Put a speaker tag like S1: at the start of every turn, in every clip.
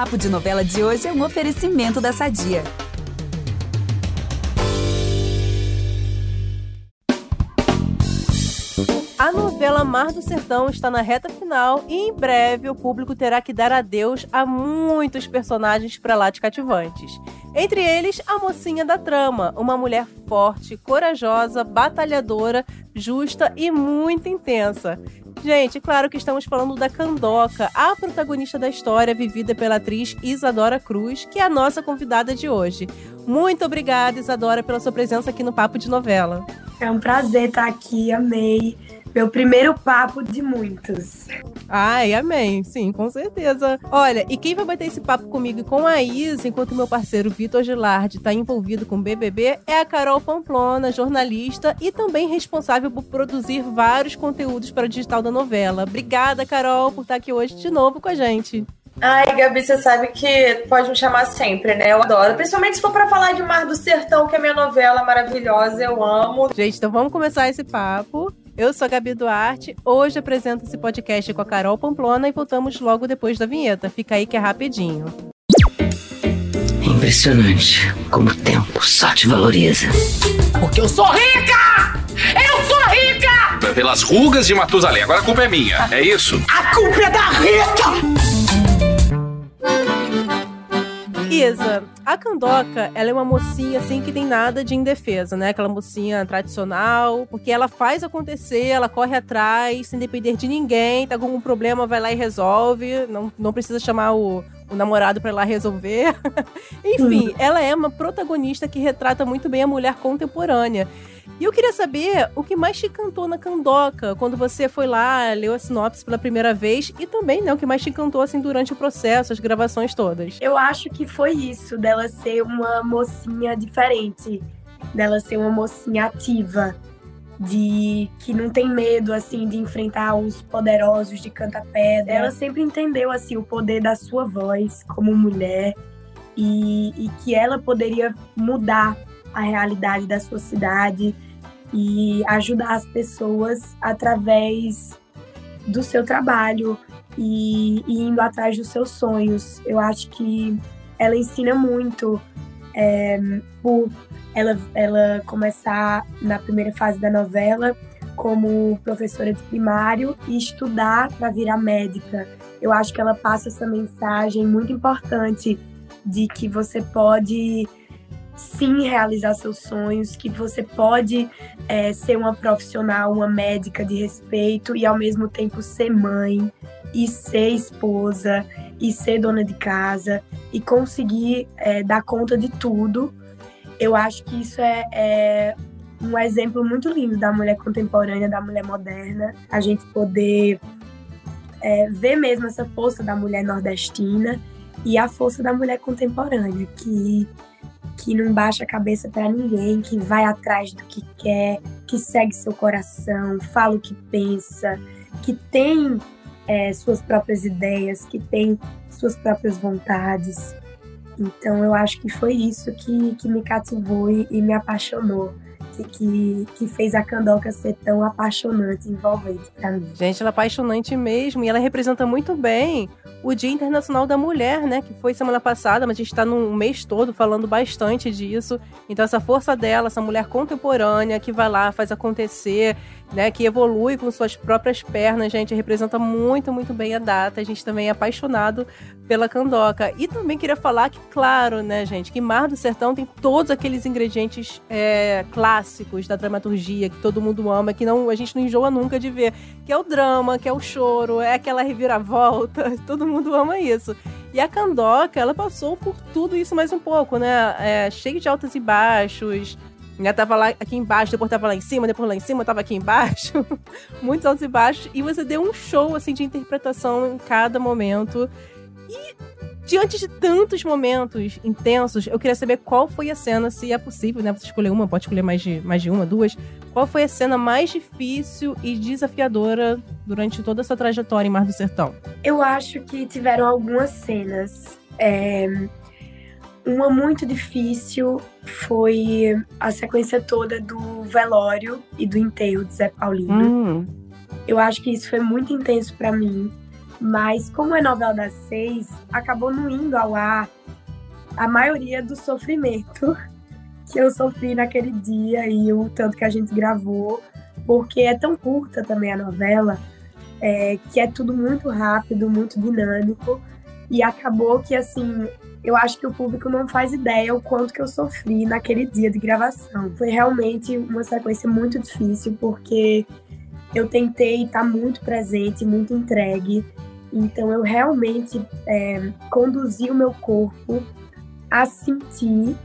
S1: Papo de Novela de hoje é um oferecimento da Sadia.
S2: A novela Mar do Sertão está na reta final e em breve o público terá que dar adeus a muitos personagens para lá de cativantes. Entre eles, a mocinha da trama, uma mulher forte, corajosa, batalhadora, justa e muito intensa. Gente, claro que estamos falando da Candoca, a protagonista da história vivida pela atriz Isadora Cruz, que é a nossa convidada de hoje. Muito obrigada, Isadora, pela sua presença aqui no Papo de Novela.
S3: É um prazer estar aqui, amei. Meu primeiro papo de muitos.
S2: Ai, amém. Sim, com certeza. Olha, e quem vai bater esse papo comigo e com a Isa, enquanto meu parceiro Vitor Gilardi está envolvido com o BBB, é a Carol Pamplona, jornalista e também responsável por produzir vários conteúdos para o digital da novela. Obrigada, Carol, por estar aqui hoje de novo com a gente.
S4: Ai, Gabi, você sabe que pode me chamar sempre, né? Eu adoro. Principalmente se for para falar de Mar do Sertão, que é minha novela maravilhosa, eu amo.
S2: Gente, então vamos começar esse papo. Eu sou a Gabi Duarte, hoje apresento esse podcast com a Carol Pamplona e voltamos logo depois da vinheta. Fica aí que é rapidinho.
S5: Impressionante como o tempo só te valoriza.
S6: Porque eu sou rica! Eu sou rica!
S7: Pelas rugas de Matusalém, agora a culpa é minha, é isso?
S6: A culpa é da Rita!
S2: Isa, a Candoca, ela é uma mocinha assim que tem nada de indefesa, né? Aquela mocinha tradicional, porque ela faz acontecer, ela corre atrás, sem depender de ninguém, tá com algum problema, vai lá e resolve, não, não precisa chamar o, o namorado para ir lá resolver. Enfim, uhum. ela é uma protagonista que retrata muito bem a mulher contemporânea. E eu queria saber o que mais te encantou na Candoca, quando você foi lá, leu a sinopse pela primeira vez, e também, né, o que mais te encantou, assim, durante o processo, as gravações todas.
S3: Eu acho que foi isso, dela ser uma mocinha diferente, dela ser uma mocinha ativa, de que não tem medo, assim, de enfrentar os poderosos de canta-pedra. Ela sempre entendeu, assim, o poder da sua voz como mulher e, e que ela poderia mudar a realidade da sua cidade, e ajudar as pessoas através do seu trabalho e, e, indo atrás dos seus sonhos. Eu acho que ela ensina muito é, por ela, ela começar na primeira fase da novela como professora de primário e estudar para virar médica. Eu acho que ela passa essa mensagem muito importante de que você pode sim realizar seus sonhos, que você pode é, ser uma profissional, uma médica de respeito e ao mesmo tempo ser mãe e ser esposa e ser dona de casa e conseguir é, dar conta de tudo. Eu acho que isso é, é um exemplo muito lindo da mulher contemporânea, da mulher moderna, a gente poder é, ver mesmo essa força da mulher nordestina e a força da mulher contemporânea, que que não baixa a cabeça para ninguém, que vai atrás do que quer, que segue seu coração, fala o que pensa, que tem é, suas próprias ideias, que tem suas próprias vontades. Então eu acho que foi isso que, que me cativou e, e me apaixonou que, que, que fez a Candoca ser tão apaixonante envolvente para mim.
S2: Gente, ela é apaixonante mesmo e ela representa muito bem o Dia Internacional da Mulher, né? Que foi semana passada, mas a gente está num mês todo falando bastante disso. Então, essa força dela, essa mulher contemporânea que vai lá, faz acontecer, né? Que evolui com suas próprias pernas, gente, representa muito, muito bem a data. A gente também é apaixonado pela Candoca. E também queria falar que, claro, né, gente, que Mar do Sertão tem todos aqueles ingredientes é, clássicos da dramaturgia que todo mundo ama, que não a gente não enjoa nunca de ver, que é o drama, que é o choro, é aquela reviravolta, todo mundo ama isso. E a Candoca, ela passou por tudo isso mais um pouco, né? É, cheio de altos e baixos, né? Tava lá aqui embaixo, depois tava lá em cima, depois lá em cima, tava aqui embaixo. Muitos altos e baixos. E você deu um show, assim, de interpretação em cada momento. E diante de tantos momentos intensos, eu queria saber qual foi a cena, se é possível, né? Você escolher uma, pode escolher mais de, mais de uma, duas. Qual foi a cena mais difícil e desafiadora durante toda essa trajetória em Mar do Sertão?
S3: Eu acho que tiveram algumas cenas. É... Uma muito difícil foi a sequência toda do velório e do enterro de Zé Paulino. Hum. Eu acho que isso foi muito intenso para mim Mas como é novela das seis, acabou não indo ao ar a maioria do sofrimento que eu sofri naquele dia e o tanto que a gente gravou, porque é tão curta também a novela, é, que é tudo muito rápido, muito dinâmico, e acabou que, assim, eu acho que o público não faz ideia o quanto que eu sofri naquele dia de gravação. Foi realmente uma sequência muito difícil, porque eu tentei estar muito presente, muito entregue, então eu realmente é, conduzi o meu corpo a sentir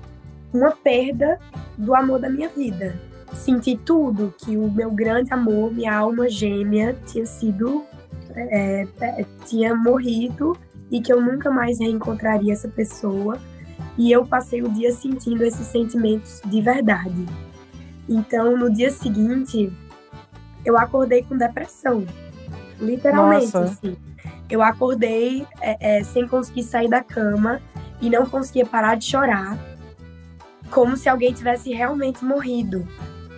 S3: uma perda do amor da minha vida. Senti tudo, que o meu grande amor, minha alma gêmea, tinha sido. É, é, tinha morrido e que eu nunca mais reencontraria essa pessoa. E eu passei o dia sentindo esses sentimentos de verdade. Então, no dia seguinte, eu acordei com depressão. Literalmente, Nossa. assim. Eu acordei é, é, sem conseguir sair da cama e não conseguia parar de chorar, como se alguém tivesse realmente morrido.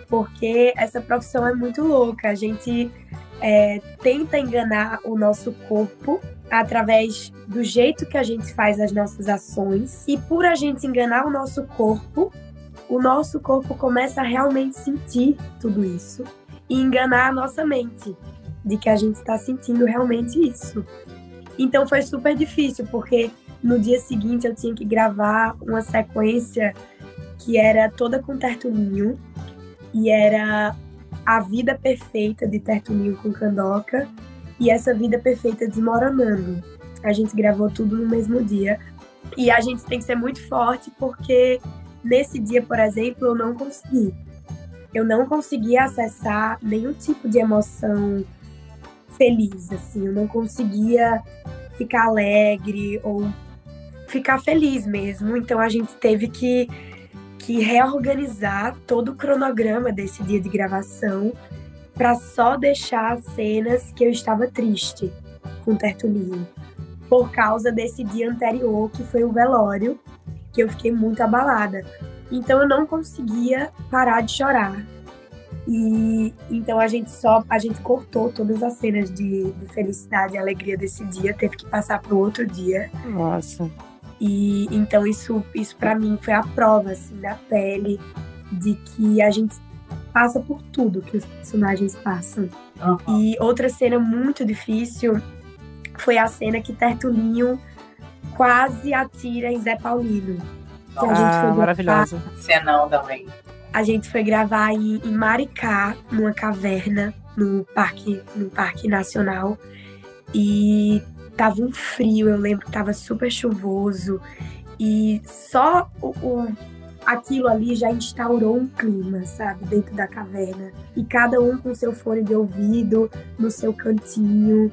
S3: Porque essa profissão é muito louca. A gente é, tenta enganar o nosso corpo através do jeito que a gente faz as nossas ações. E por a gente enganar o nosso corpo, o nosso corpo começa a realmente sentir tudo isso e enganar a nossa mente de que a gente está sentindo realmente isso. Então foi super difícil, porque no dia seguinte eu tinha que gravar uma sequência que era toda com Tertulinho e era a vida perfeita de Tertulinho com Candoca e essa vida perfeita desmoronando. A gente gravou tudo no mesmo dia e a gente tem que ser muito forte porque nesse dia, por exemplo, eu não consegui. Eu não consegui acessar nenhum tipo de emoção feliz, assim, eu não conseguia ficar alegre ou ficar feliz mesmo. Então a gente teve que, que reorganizar todo o cronograma desse dia de gravação para só deixar as cenas que eu estava triste com o Tertulinho. Por causa desse dia anterior, que foi o velório, que eu fiquei muito abalada. Então eu não conseguia parar de chorar. E então a gente só a gente cortou todas as cenas de, de felicidade e alegria desse dia, teve que passar para o outro dia.
S2: Nossa.
S3: E então isso, isso para mim foi a prova assim da pele de que a gente passa por tudo que os personagens passam. Uhum. E outra cena muito difícil foi a cena que Tertulinho quase atira em Zé Paulino.
S2: Que a ah, gente foi maravilhosa.
S8: Cenão também.
S3: A gente foi gravar em, em Maricá, numa caverna, no parque, no parque nacional. E tava um frio, eu lembro que tava super chuvoso. E só o, o, aquilo ali já instaurou um clima, sabe, dentro da caverna. E cada um com seu fone de ouvido, no seu cantinho.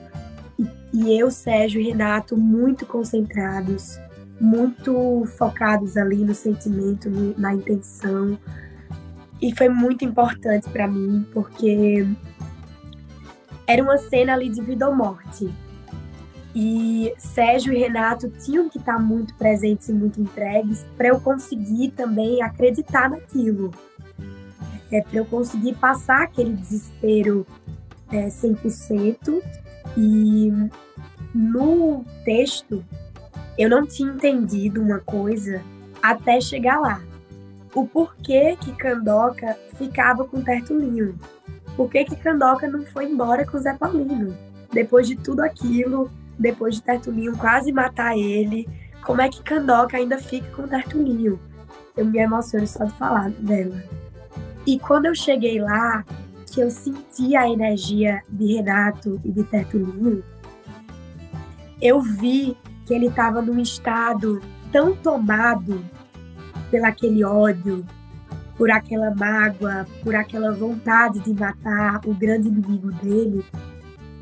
S3: E, e eu, Sérgio e Renato, muito concentrados, muito focados ali no sentimento, no, na intenção. E foi muito importante para mim, porque era uma cena ali de vida ou morte. E Sérgio e Renato tinham que estar muito presentes e muito entregues para eu conseguir também acreditar naquilo. É, para eu conseguir passar aquele desespero é, 100%. E no texto, eu não tinha entendido uma coisa até chegar lá. O porquê que Candoca ficava com Tertulinho. Por que, que Candoca não foi embora com Zé Paulino? Depois de tudo aquilo, depois de Tertulinho quase matar ele, como é que Candoca ainda fica com Tertulinho? Eu me emociono só de falar dela. E quando eu cheguei lá, que eu senti a energia de Renato e de Tertulinho, eu vi que ele estava num estado tão tomado pelaquele ódio, por aquela mágoa, por aquela vontade de matar o grande inimigo dele,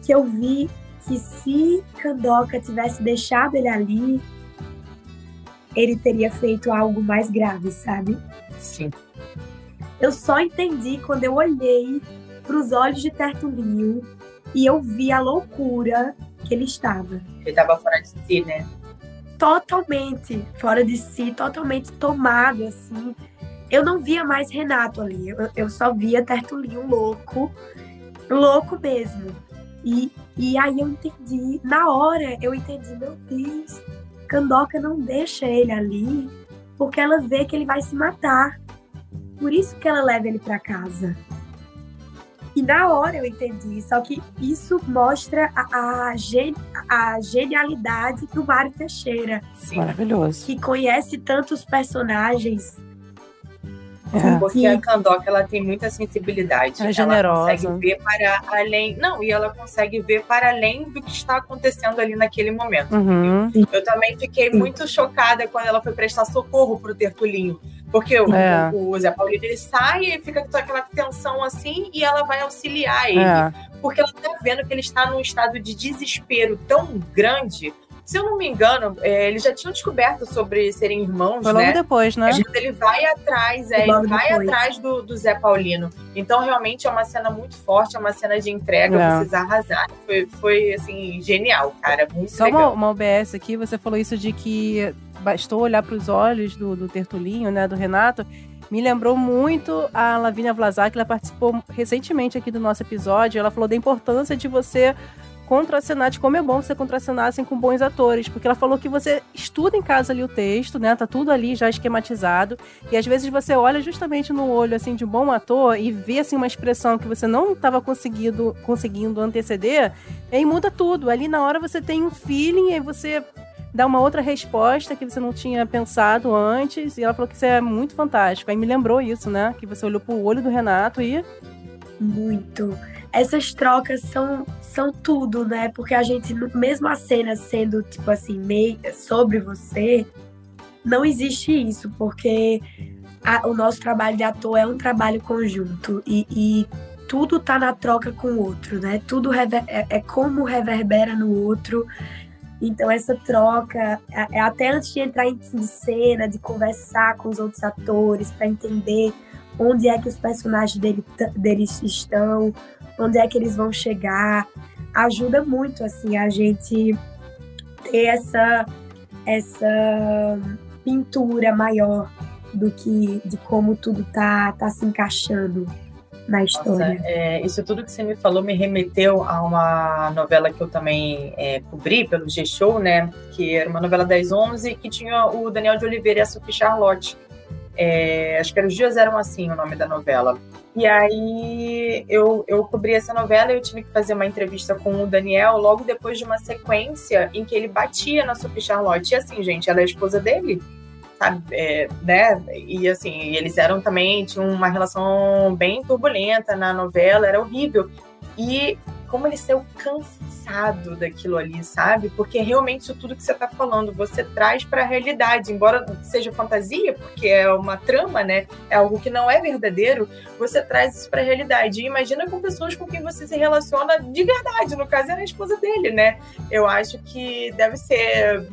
S3: que eu vi que se Kandoka tivesse deixado ele ali, ele teria feito algo mais grave, sabe?
S8: Sim.
S3: Eu só entendi quando eu olhei para os olhos de Tertulinho e eu vi a loucura que ele estava.
S8: Ele estava fora de si, né?
S3: Totalmente fora de si, totalmente tomado, assim. Eu não via mais Renato ali, eu, eu só via Tertulinho louco, louco mesmo. E, e aí eu entendi, na hora eu entendi, meu Deus, Candoca não deixa ele ali porque ela vê que ele vai se matar. Por isso que ela leva ele para casa. E na hora eu entendi, só que isso mostra a, a, gen, a genialidade do Mário Teixeira.
S2: Sim. Maravilhoso.
S3: Que conhece tantos personagens
S8: é. Porque a Candoca ela tem muita sensibilidade.
S2: Ela é generosa.
S8: Ela consegue ver para além. Não, e ela consegue ver para além do que está acontecendo ali naquele momento.
S2: Uhum.
S8: Eu também fiquei muito chocada quando ela foi prestar socorro pro Tertulinho. Porque o, é. o, o Zé Paulino ele sai e fica com aquela tensão assim e ela vai auxiliar ele. É. Porque ela tá vendo que ele está num estado de desespero tão grande se eu não me engano, é, eles já tinham descoberto sobre serem irmãos,
S2: Foi logo
S8: né?
S2: depois, né?
S8: Ele vai atrás, é, ele vai depois. atrás do, do, Zé Paulino. Então, realmente, é uma cena muito forte, é uma cena de entrega, é. vocês arrasaram. Foi, foi, assim, genial, cara, muito
S2: Só
S8: legal.
S2: Uma, uma OBS aqui, você falou isso de que bastou olhar para os olhos do, do Tertulinho, né, do Renato, me lembrou muito a Lavínia Vlasak, ela participou recentemente aqui do nosso episódio, ela falou da importância de você contracenar, de como é bom você contracenassem com bons atores, porque ela falou que você estuda em casa ali o texto, né? Tá tudo ali já esquematizado, e às vezes você olha justamente no olho assim de um bom ator e vê assim uma expressão que você não estava conseguindo conseguindo anteceder, e aí muda tudo. Ali na hora você tem um feeling e aí você dá uma outra resposta que você não tinha pensado antes, e ela falou que isso é muito fantástico. Aí me lembrou isso, né? Que você olhou pro olho do Renato e
S3: muito essas trocas são, são tudo, né? Porque a gente, mesmo a cena sendo, tipo assim, meio sobre você, não existe isso, porque a, o nosso trabalho de ator é um trabalho conjunto e, e tudo tá na troca com o outro, né? Tudo rever, é, é, como reverbera no outro. Então, essa troca, é, até antes de entrar em cena, de conversar com os outros atores, para entender onde é que os personagens dele, deles estão, onde é que eles vão chegar. Ajuda muito assim a gente ter essa essa pintura maior do que de como tudo tá tá se encaixando na história.
S8: Nossa, é, isso tudo que você me falou me remeteu a uma novela que eu também é, cobri pelo G-Show, né? Que era uma novela das 11 que tinha o Daniel de Oliveira e a Sophie Charlotte. É, acho que era Os Dias Eram Assim o nome da novela. E aí eu, eu cobri essa novela e eu tive que fazer uma entrevista com o Daniel logo depois de uma sequência em que ele batia na Sophie Charlotte. E assim, gente, ela é a esposa dele, sabe? É, né? E assim, eles eram também, tinham uma relação bem turbulenta na novela, era horrível. E como ele saiu cansado daquilo ali, sabe? Porque realmente isso tudo que você está falando, você traz para a realidade, embora seja fantasia, porque é uma trama, né? É algo que não é verdadeiro, você traz isso para a realidade. E imagina com pessoas com quem você se relaciona de verdade, no caso era a esposa dele, né? Eu acho que deve ser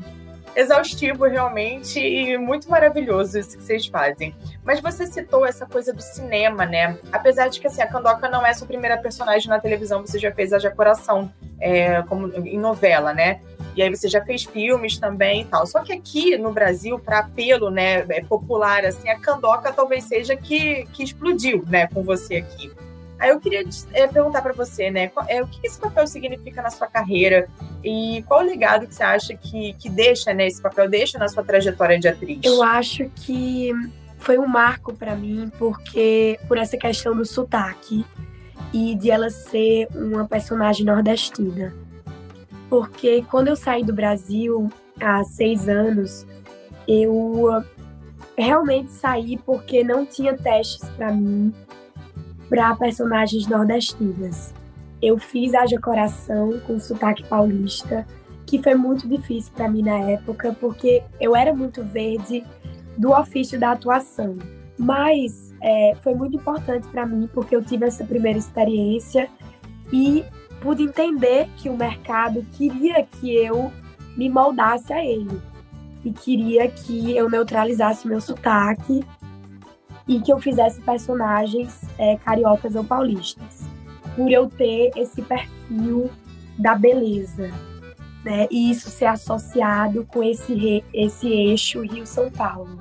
S8: exaustivo realmente e muito maravilhoso isso que vocês fazem. Mas você citou essa coisa do cinema, né? Apesar de que assim, a Candoca não é sua primeira personagem na televisão, você já fez a Jacoração é, como em novela, né? E aí você já fez filmes também e tal. Só que aqui no Brasil, para apelo, né, é popular, assim, a Candoca talvez seja que, que explodiu, né, com você aqui. Aí eu queria é, perguntar para você, né, é, o que esse papel significa na sua carreira e qual o legado que você acha que, que deixa, né, esse papel deixa na sua trajetória de atriz?
S3: Eu acho que foi um marco para mim porque por essa questão do sotaque e de ela ser uma personagem nordestina. Porque quando eu saí do Brasil há seis anos, eu realmente saí porque não tinha testes para mim para personagens nordestinas. Eu fiz Haja Coração com sotaque paulista, que foi muito difícil para mim na época, porque eu era muito verde do ofício da atuação. Mas é, foi muito importante para mim, porque eu tive essa primeira experiência e pude entender que o mercado queria que eu me moldasse a ele e queria que eu neutralizasse meu sotaque e que eu fizesse personagens é, cariocas ou paulistas, por eu ter esse perfil da beleza, né? E isso ser associado com esse esse eixo Rio São Paulo,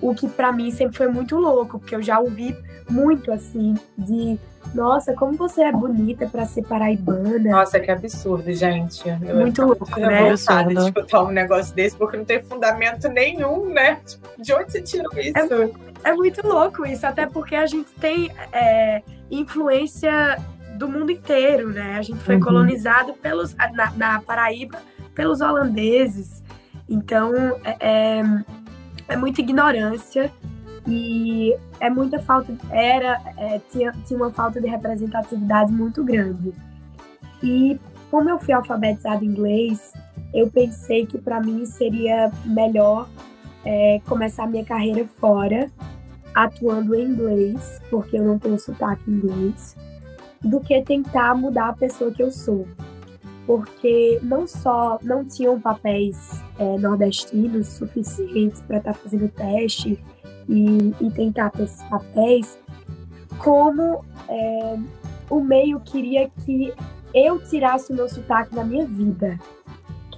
S3: o que para mim sempre foi muito louco, porque eu já ouvi muito assim de nossa, como você é bonita para ser paraibana.
S8: Nossa, que absurdo, gente.
S3: Eu muito louco, né?
S8: Eu de escutar um negócio desse porque não tem fundamento nenhum, né? De onde você tirou isso?
S3: É, é muito louco isso, até porque a gente tem é, influência do mundo inteiro, né? A gente foi uhum. colonizado pelos na, na, Paraíba pelos holandeses. Então, é, é, é muita ignorância e é muita falta, era, é, tinha, tinha uma falta de representatividade muito grande. E como eu fui alfabetizada em inglês, eu pensei que para mim seria melhor é, começar minha carreira fora, atuando em inglês, porque eu não tenho sotaque inglês, do que tentar mudar a pessoa que eu sou. Porque não só não tinham papéis é, nordestinos suficientes para estar tá fazendo teste e, e tentar ter esses papéis, como é, o meio queria que eu tirasse o meu sotaque na minha vida.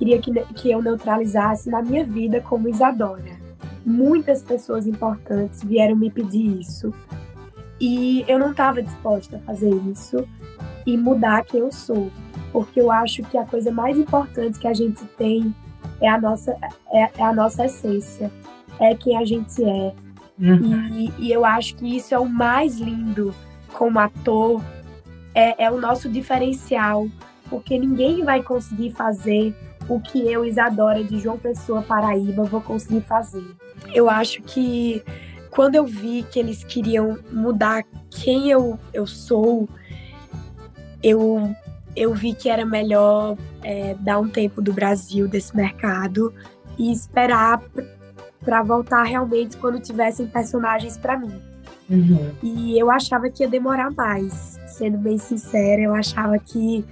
S3: Queria que, que eu neutralizasse na minha vida como Isadora. Muitas pessoas importantes vieram me pedir isso. E eu não estava disposta a fazer isso e mudar quem eu sou. Porque eu acho que a coisa mais importante que a gente tem é a nossa, é, é a nossa essência. É quem a gente é, Uhum. E, e, eu acho que isso é o mais lindo como ator, é, é o nosso diferencial, porque ninguém vai conseguir fazer o que eu, Isadora, de João Pessoa, Paraíba, vou conseguir fazer. Eu acho que quando eu vi que eles queriam mudar quem eu, eu sou, eu, eu vi que era melhor é, dar um tempo do Brasil, desse mercado, e esperar para voltar realmente quando tivessem personagens para mim. Uhum. E eu achava que ia demorar mais, sendo bem sincera, eu achava que,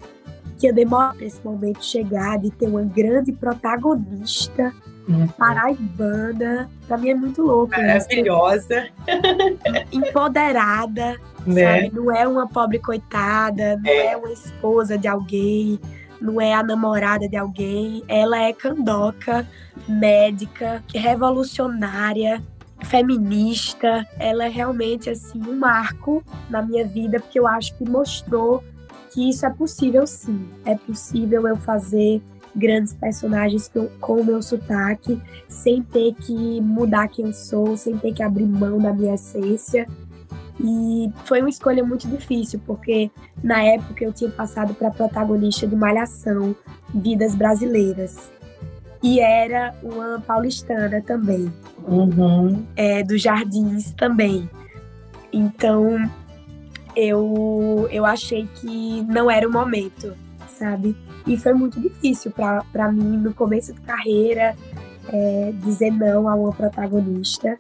S3: que ia demorar para esse momento chegar, de ter uma grande protagonista uhum. paraibana. Pra mim é muito louco.
S8: Maravilhosa.
S3: Né? Empoderada, né? sabe? Não é uma pobre coitada, não é. é uma esposa de alguém não é a namorada de alguém, ela é candoca, médica, revolucionária, feminista. Ela é realmente assim um marco na minha vida porque eu acho que mostrou que isso é possível sim. É possível eu fazer grandes personagens com o meu sotaque, sem ter que mudar quem eu sou, sem ter que abrir mão da minha essência. E foi uma escolha muito difícil, porque na época eu tinha passado para protagonista de Malhação, Vidas Brasileiras. E era uma paulistana também. Uhum. É, dos Jardins também. Então eu, eu achei que não era o momento, sabe? E foi muito difícil para mim, no começo de carreira, é, dizer não a uma protagonista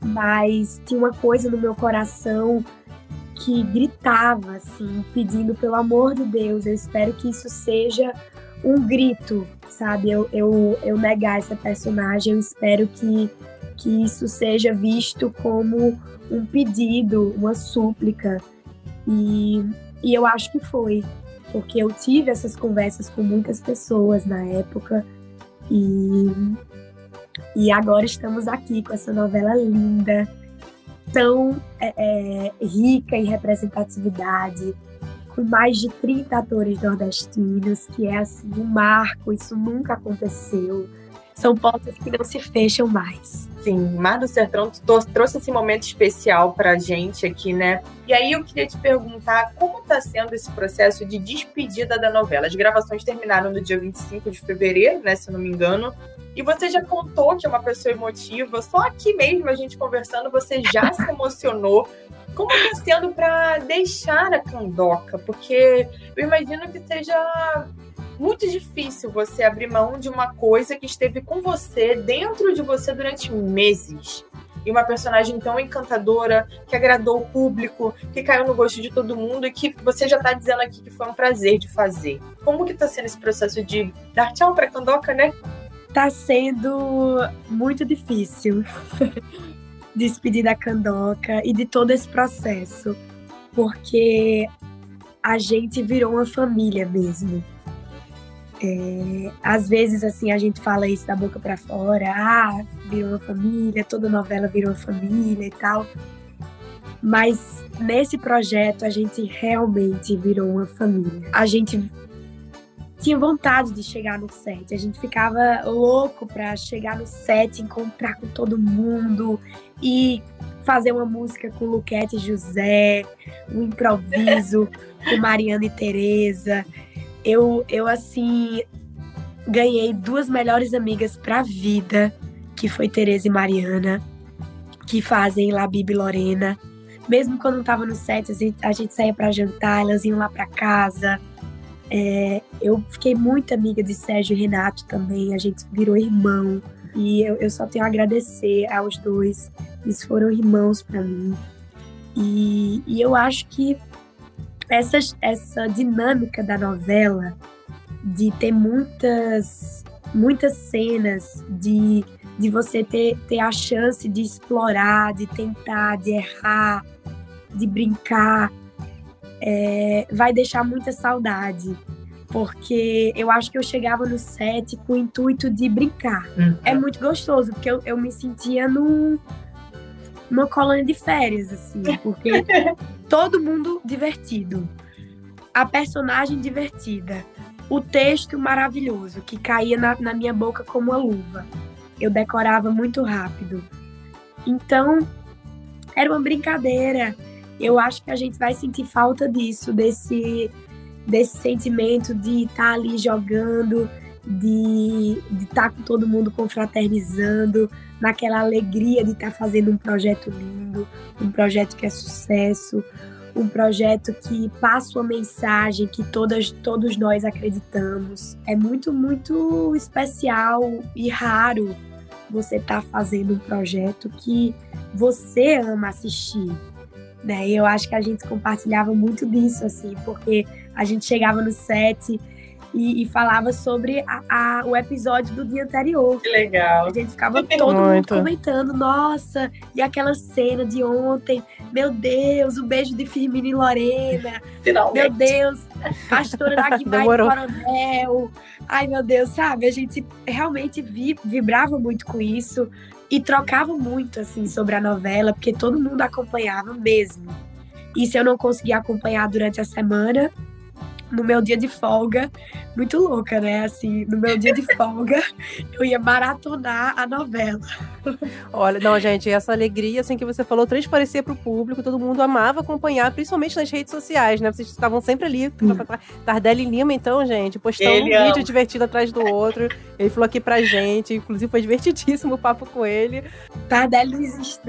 S3: mas tinha uma coisa no meu coração que gritava, assim, pedindo pelo amor de Deus, eu espero que isso seja um grito, sabe? Eu, eu, eu negar essa personagem, eu espero que, que isso seja visto como um pedido, uma súplica. E, e eu acho que foi, porque eu tive essas conversas com muitas pessoas na época e e agora estamos aqui com essa novela linda, tão é, é, rica em representatividade, com mais de 30 atores nordestinos, que é assim um marco, isso nunca aconteceu. São portas que não se fecham mais.
S8: Sim, Mar do Sertão trouxe esse momento especial pra gente aqui, né? E aí eu queria te perguntar como está sendo esse processo de despedida da novela. As gravações terminaram no dia 25 de fevereiro, né, se eu não me engano. E você já contou que é uma pessoa emotiva, só aqui mesmo a gente conversando, você já se emocionou. Como está sendo para deixar a Candoca? Porque eu imagino que seja muito difícil você abrir mão de uma coisa que esteve com você, dentro de você durante meses. E uma personagem tão encantadora, que agradou o público, que caiu no gosto de todo mundo e que você já está dizendo aqui que foi um prazer de fazer. Como que está sendo esse processo de dar tchau para Candoca, né?
S3: Tá sendo muito difícil despedir da Candoca e de todo esse processo, porque a gente virou uma família mesmo. É, às vezes, assim, a gente fala isso da boca para fora, ah, virou uma família, toda novela virou uma família e tal. Mas nesse projeto a gente realmente virou uma família. A gente tinha vontade de chegar no set. A gente ficava louco para chegar no set, encontrar com todo mundo e fazer uma música com Luquete e José, um improviso com Mariana e Tereza. Eu, eu assim ganhei duas melhores amigas pra vida, que foi Tereza e Mariana, que fazem lá Bibi Lorena. Mesmo quando tava no set, a gente, a gente saía para jantar, elas iam lá para casa. É, eu fiquei muito amiga de Sérgio e Renato também, a gente virou irmão. E eu, eu só tenho a agradecer aos dois. Eles foram irmãos para mim. E, e eu acho que essa, essa dinâmica da novela, de ter muitas, muitas cenas, de, de você ter, ter a chance de explorar, de tentar, de errar, de brincar, é, vai deixar muita saudade. Porque eu acho que eu chegava no set com o intuito de brincar.
S8: Uhum.
S3: É muito gostoso, porque eu, eu me sentia num, numa colônia de férias, assim, porque todo mundo divertido. A personagem divertida. O texto maravilhoso, que caía na, na minha boca como uma luva. Eu decorava muito rápido. Então, era uma brincadeira eu acho que a gente vai sentir falta disso, desse, desse sentimento de estar tá ali jogando, de estar tá com todo mundo confraternizando, naquela alegria de estar tá fazendo um projeto lindo, um projeto que é sucesso, um projeto que passa uma mensagem que todas, todos nós acreditamos. É muito, muito especial e raro você estar tá fazendo um projeto que você ama assistir, né? Eu acho que a gente compartilhava muito disso, assim, porque a gente chegava no set e, e falava sobre a, a, o episódio do dia anterior.
S8: Que legal.
S3: A gente ficava todo muito. mundo comentando, nossa, e aquela cena de ontem, meu Deus, o beijo de Firmino e Lorena.
S8: Finalmente.
S3: Meu Deus, pastora da Guimai Coronel. Ai, meu Deus, sabe? A gente realmente vi, vibrava muito com isso e trocava muito assim sobre a novela, porque todo mundo acompanhava mesmo. E se eu não conseguia acompanhar durante a semana, no meu dia de folga, muito louca, né? Assim, no meu dia de folga, eu ia maratonar a novela.
S2: Olha, não, gente, essa alegria, assim, que você falou, transparecia pro público, todo mundo amava acompanhar, principalmente nas redes sociais, né? Vocês estavam sempre ali. Tardelli Lima, então, gente, postando ele um ama. vídeo divertido atrás do outro. Ele falou aqui pra gente, inclusive foi divertidíssimo o papo com ele.
S3: Tardelli Luiz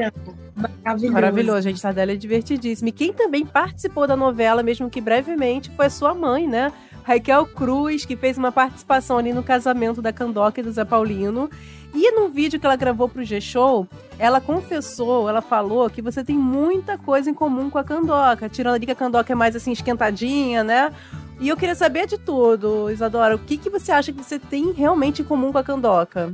S3: Maravilhoso.
S2: Maravilhoso, gente. Tardelli é divertidíssimo. E quem também participou da novela, mesmo que brevemente, foi a sua mãe, né? Raquel Cruz, que fez uma participação ali no casamento da Candoca e do Zé Paulino. E no vídeo que ela gravou pro G-Show, ela confessou, ela falou que você tem muita coisa em comum com a Candoca. Tirando ali que a Candoca é mais assim, esquentadinha, né? E eu queria saber de tudo, Isadora. O que, que você acha que você tem realmente em comum com a Candoca?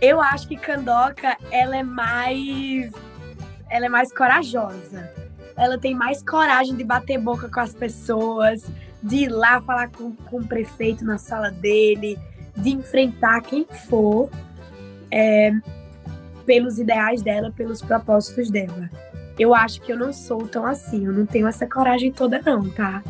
S3: Eu acho que Candoca, ela é mais ela é mais corajosa. Ela tem mais coragem de bater boca com as pessoas, de ir lá falar com, com o prefeito na sala dele, de enfrentar quem for é, pelos ideais dela, pelos propósitos dela. Eu acho que eu não sou tão assim, eu não tenho essa coragem toda, não, tá?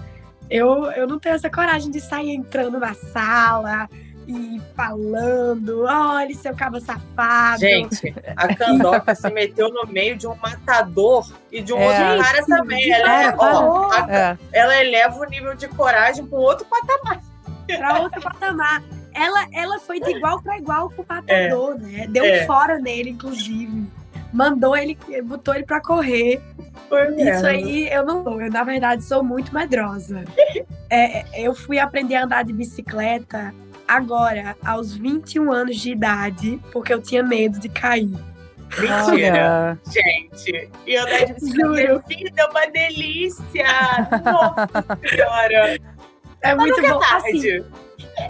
S3: Eu, eu não tenho essa coragem de sair entrando na sala, e falando, olha seu cabo safado.
S8: Gente, a Candoca se meteu no meio de um matador e de um é, outro cara também. Ela, é, ó, a, é. ela eleva o nível de coragem para outro patamar.
S3: Para outro patamar. Ela, ela foi de igual para igual com o matador, é. né? Deu fora nele, inclusive. Mandou ele, botou ele para correr. Foi Isso aí eu não sou. Eu, na verdade, sou muito medrosa. é, eu fui aprender a andar de bicicleta agora, aos 21 anos de idade, porque eu tinha medo de cair.
S8: Mentira. Gente, e andar de bicicleta vida é uma delícia. Nossa senhora.
S3: É
S8: Mas
S3: muito
S8: é
S3: bom.
S8: tarde.
S3: Assim,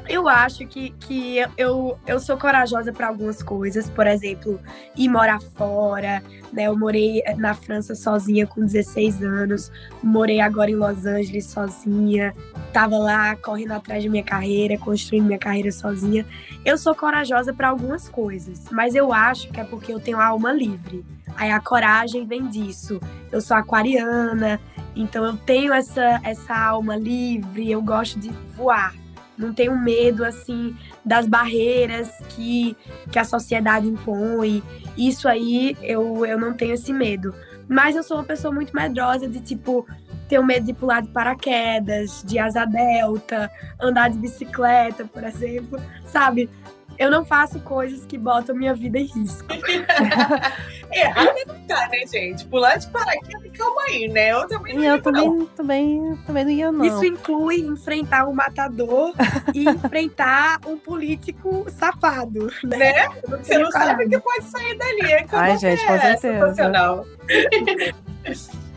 S3: eu acho que, que eu, eu sou corajosa para algumas coisas, por exemplo, ir morar fora, né? Eu morei na França sozinha com 16 anos, morei agora em Los Angeles sozinha, tava lá correndo atrás de minha carreira, construindo minha carreira sozinha. Eu sou corajosa para algumas coisas, mas eu acho que é porque eu tenho a alma livre. Aí a coragem vem disso. Eu sou aquariana, então eu tenho essa, essa alma livre, eu gosto de voar não tenho medo assim das barreiras que, que a sociedade impõe. Isso aí eu, eu não tenho esse medo. Mas eu sou uma pessoa muito medrosa de tipo ter medo de pular de paraquedas, de asa delta, andar de bicicleta, por exemplo, sabe? Eu não faço coisas que botam minha vida em risco.
S8: Errado não tá, né, gente? Pular de paraquedas, calma aí, né? Eu também não
S2: E eu
S8: ligo, não.
S2: também, também, também não ia, não.
S3: Isso inclui enfrentar um matador e enfrentar um político safado, né?
S8: Né? Você não sabe o que pode sair dali. É que
S2: Ai, gente, com
S8: é
S2: certeza.
S8: sensacional.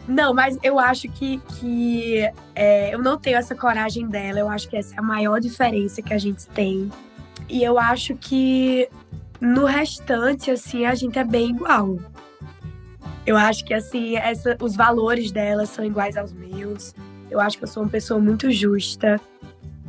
S3: Não, mas eu acho que, que é, eu não tenho essa coragem dela. Eu acho que essa é a maior diferença que a gente tem. E eu acho que no restante, assim, a gente é bem igual. Eu acho que, assim, essa, os valores dela são iguais aos meus. Eu acho que eu sou uma pessoa muito justa.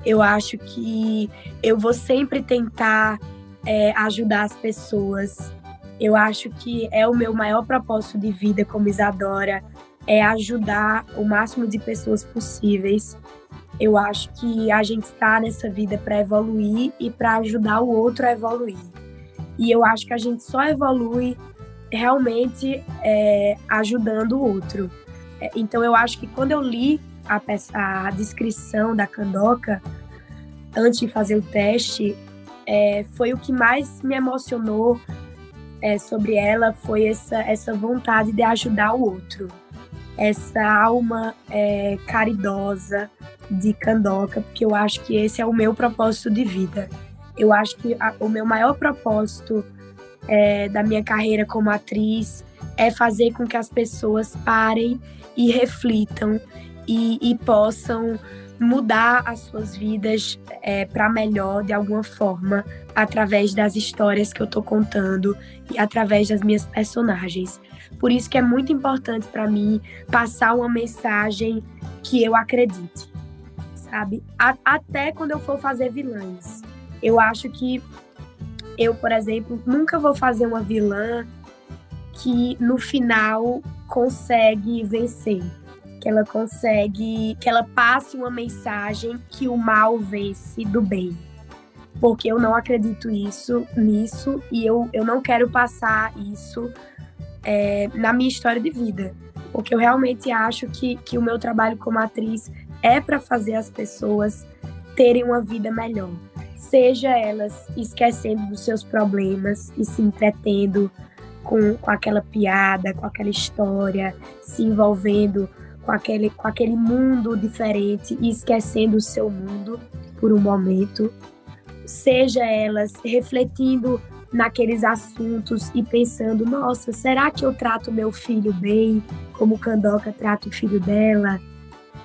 S3: Eu acho que eu vou sempre tentar é, ajudar as pessoas. Eu acho que é o meu maior propósito de vida como Isadora é ajudar o máximo de pessoas possíveis. Eu acho que a gente está nessa vida para evoluir e para ajudar o outro a evoluir. E eu acho que a gente só evolui realmente é, ajudando o outro. É, Então eu acho que quando eu li a, peça- a descrição da Candoca, antes de fazer o teste, é, foi o que mais me emocionou é, sobre ela, foi essa, essa vontade de ajudar o outro essa alma é, caridosa de Candoca, porque eu acho que esse é o meu propósito de vida. Eu acho que a- o meu maior propósito é, da minha carreira como atriz é fazer com que as pessoas parem e reflitam e, e possam mudar as suas vidas para melhor de alguma forma através das histórias que eu tô contando e através das minhas personagens. Por isso que é muito importante para mim passar uma mensagem que eu acredite, sabe? A- até quando eu for fazer vilãs. Eu acho que eu, por exemplo, nunca vou fazer uma vilã que no final consegue vencer, que ela consegue, que ela passe uma mensagem que o mal vence do bem. Porque eu não acredito isso nisso e eu, eu não quero passar isso é, na minha história de vida. Porque eu realmente acho que, que o meu trabalho como atriz é para fazer as pessoas terem uma vida melhor. Seja elas esquecendo dos seus problemas e se entretendo com, com aquela piada, com aquela história, se envolvendo com aquele, com aquele mundo diferente e esquecendo o seu mundo por um momento. Seja elas refletindo naqueles assuntos e pensando: nossa, será que eu trato meu filho bem como Candoca trata o filho dela?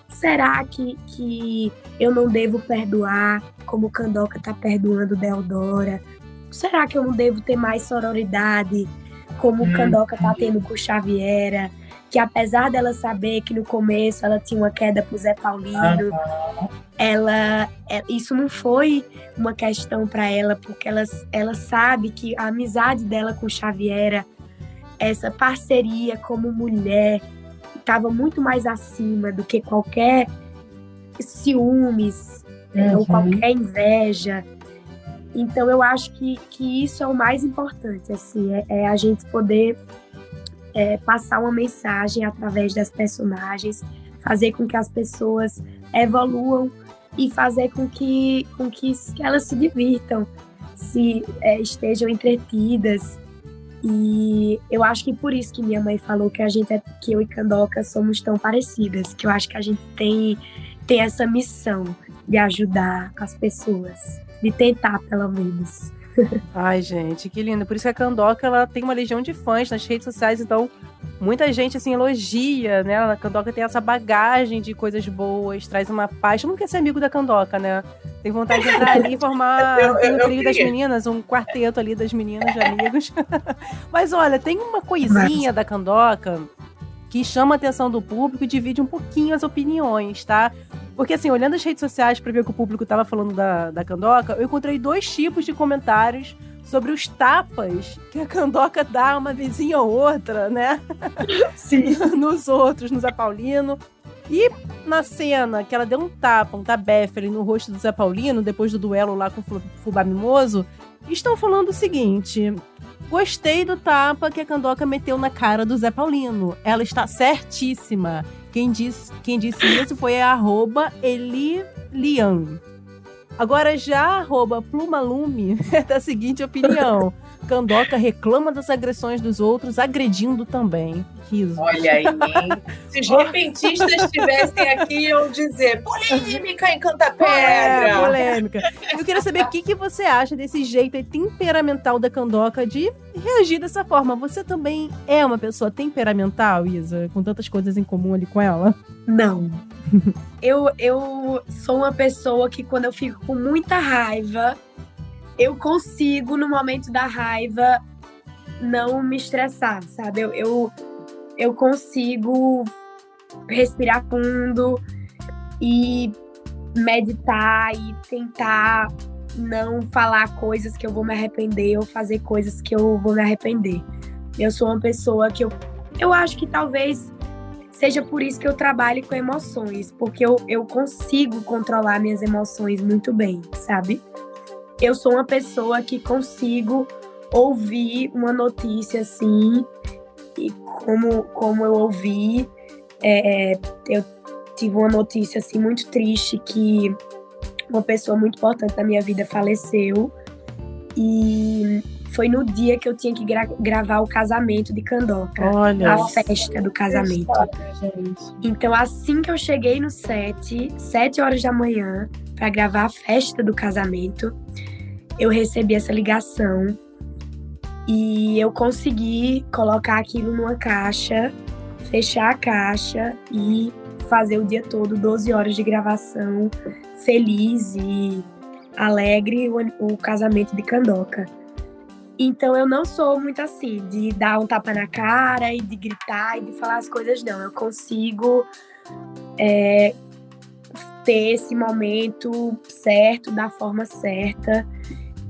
S3: Será que, que eu não devo perdoar como Candoca tá perdoando Deodora? Será que eu não devo ter mais sororidade como
S8: Hum.
S3: Candoca tá tendo com Xaviera? Que apesar dela saber que no começo ela tinha uma queda pro Zé Paulino, ela, é- isso não foi uma questão para ela, porque ela, ela sabe que a amizade dela com Xaviera, essa parceria como mulher, estava muito mais acima do que qualquer ciúmes é, ou
S8: Uhum.
S3: qualquer inveja. Então eu acho que, que isso é o mais importante, assim, é, é a gente poder é, passar uma mensagem através das personagens, fazer com que as pessoas evoluam e fazer com que, com que elas se divirtam, se é, estejam entretidas. E eu acho que por isso que minha mãe falou que a gente é, que eu e Candoca somos tão parecidas, que eu acho que a gente tem, tem essa missão de ajudar as pessoas, de tentar pelo menos.
S2: Ai, gente, que lindo. Por isso que a Candoca ela tem uma legião de fãs nas redes sociais, então muita gente assim elogia, né? A Candoca tem essa bagagem de coisas boas, traz uma paz. Todo mundo quer ser amigo da Candoca, né? Tem vontade de entrar ali e formar
S8: Eu- eu-
S2: um trio das meninas, um quarteto ali das meninas de amigos. Mas olha, tem uma coisinha da Candoca que chama a atenção do público e divide um pouquinho as opiniões, tá? Porque assim, olhando as redes sociais pra ver o que o público tava falando da, da Candoca, eu encontrei dois tipos de comentários sobre os tapas que a Candoca dá uma vizinha ou outra, né?
S3: Sim.
S2: nos outros, no Zé Paulino. E na cena que ela deu um tapa, um tabefe ali no rosto do Zé Paulino, depois do duelo lá com o Fu- Fubá Mimoso, estão falando o seguinte: Gostei do tapa que a Candoca meteu na cara do Zé Paulino. Ela está certíssima. Quem disse, quem disse isso foi a Elilian. Agora já a Plumalume é da seguinte opinião. Candoca reclama das agressões dos outros, agredindo também. Riso.
S8: Olha aí, hein? Se os repentistas estivessem aqui, iam dizer polêmica em Canta
S2: É, polêmica. Eu queria saber o que, que você acha desse jeito aí temperamental da Candoca de reagir dessa forma. Você também é uma pessoa temperamental, Isa? Com tantas coisas em comum ali com ela?
S3: Não. Eu, eu sou uma pessoa que quando eu fico com muita raiva, eu consigo, no momento da raiva, não me estressar, sabe? Eu, eu, eu consigo respirar fundo e meditar e tentar não falar coisas que eu vou me arrepender ou fazer coisas que eu vou me arrepender. Eu sou uma pessoa que eu, eu acho que talvez seja por isso que eu trabalho com emoções, porque eu, eu consigo controlar minhas emoções muito bem, sabe? Eu sou uma pessoa que consigo ouvir uma notícia assim, e como, como eu ouvi, é, eu tive uma notícia assim muito triste que uma pessoa muito importante da minha vida faleceu. E foi no dia que eu tinha que gra- gravar o casamento de Candoca,
S2: Olha.
S3: a festa do casamento. Então, assim que eu cheguei no set, sete horas da manhã, para gravar a festa do casamento, eu recebi essa ligação e eu consegui colocar aquilo numa caixa, fechar a caixa e fazer o dia todo, 12 horas de gravação, feliz e alegre, o, o casamento de Candoca. Então eu não sou muito assim, de dar um tapa na cara e de gritar e de falar as coisas, não. Eu consigo é, ter esse momento certo, da forma certa.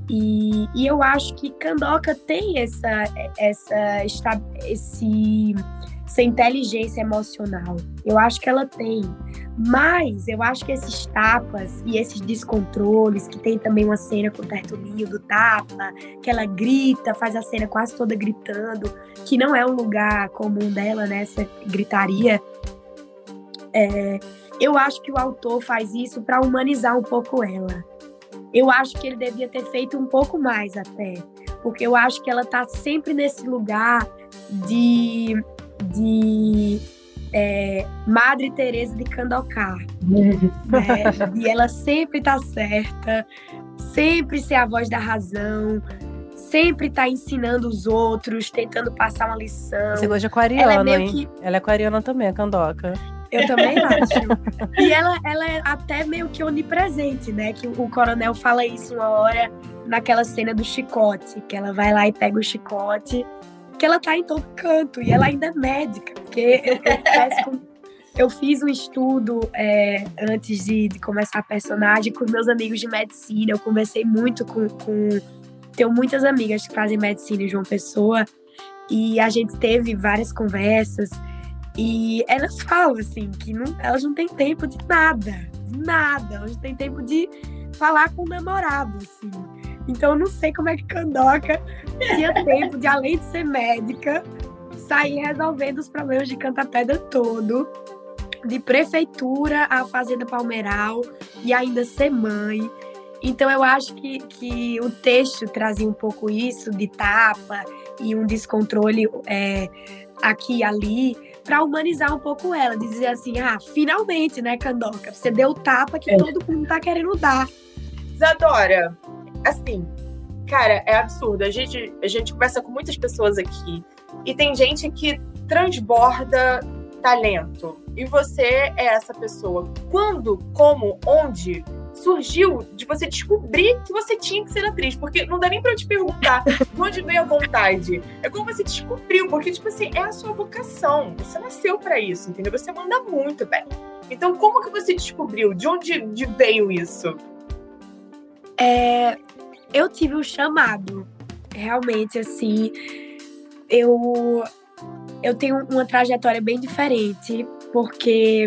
S3: E, e eu acho que Candoca tem essa, essa, esta- esse, essa inteligência emocional. Eu acho que ela tem. Mas eu acho que esses tapas e esses descontroles, que tem também uma cena com o Tertulinho do tapa, que ela grita, faz a cena quase toda gritando, que não é um lugar comum dela, né? Essa gritaria. É, eu acho que o autor faz isso para humanizar um pouco ela. Eu acho que ele devia ter feito um pouco mais até, porque eu acho que ela tá sempre nesse lugar de, de é, Madre Teresa de Candocar, né? E ela sempre tá certa, sempre ser a voz da razão, sempre tá ensinando os outros, tentando passar uma lição.
S2: Você gosta de aquariana,
S3: Ela é meio
S2: hein?
S3: que
S2: Ela é aquariana também, a Candoca.
S3: eu também acho. E ela, ela é até meio que onipresente, né? Que o coronel fala isso uma hora naquela cena do chicote, que ela vai lá e pega o chicote, que ela tá em todo canto, e ela ainda é médica, porque eu, eu, fiz um estudo é, antes de, de começar a personagem com meus amigos de medicina, eu conversei muito com, com. Tenho muitas amigas que fazem medicina em João Pessoa, e a gente teve várias conversas. E elas falam assim que não, elas não têm tempo de nada, de nada. Elas não têm tempo de falar com o namorado, assim. Então eu não sei como é que Candoca tinha tempo de, além de ser médica, sair resolvendo os problemas de Canta Pedra todo, de prefeitura à Fazenda Palmeiral e ainda ser mãe. Então eu acho que, que o texto trazia um pouco isso de tapa e um descontrole é, aqui e ali para humanizar um pouco ela, dizer assim, ah, finalmente, né, Candoca, você deu o tapa que
S8: É.
S3: todo mundo tá querendo dar.
S8: Isadora, assim, cara, é absurdo. A gente, a gente conversa com muitas pessoas aqui e tem gente que transborda talento. E você é essa pessoa. Quando, como, onde surgiu de você descobrir que você tinha que ser atriz? Porque não dá nem pra eu te perguntar de onde veio a vontade. É como você descobriu, porque, tipo assim, é a sua vocação. Você nasceu para isso, entendeu? Você manda muito bem. Então, como que você descobriu? De onde de veio isso?
S3: É, eu tive um chamado. Realmente, assim, eu, eu tenho uma trajetória bem diferente, porque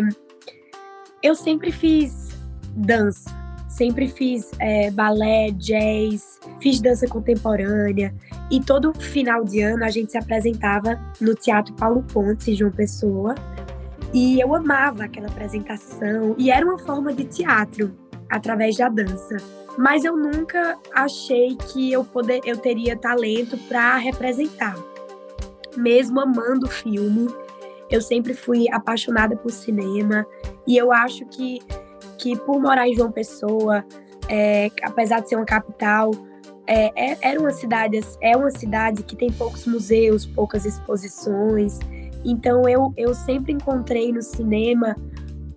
S3: eu sempre fiz dança. Sempre fiz é, balé, jazz, fiz dança contemporânea. E todo final de ano a gente se apresentava no Teatro Paulo Pontes, em João Pessoa. E eu amava aquela apresentação. E era uma forma de teatro, através da dança mas eu nunca achei que eu, poder, eu teria talento para representar. Mesmo amando filme, eu sempre fui apaixonada por cinema e eu acho que, que por morar em João Pessoa, é, apesar de ser uma capital, é, é, era uma cidade, é uma cidade que tem poucos museus, poucas exposições. Então eu, eu sempre encontrei no cinema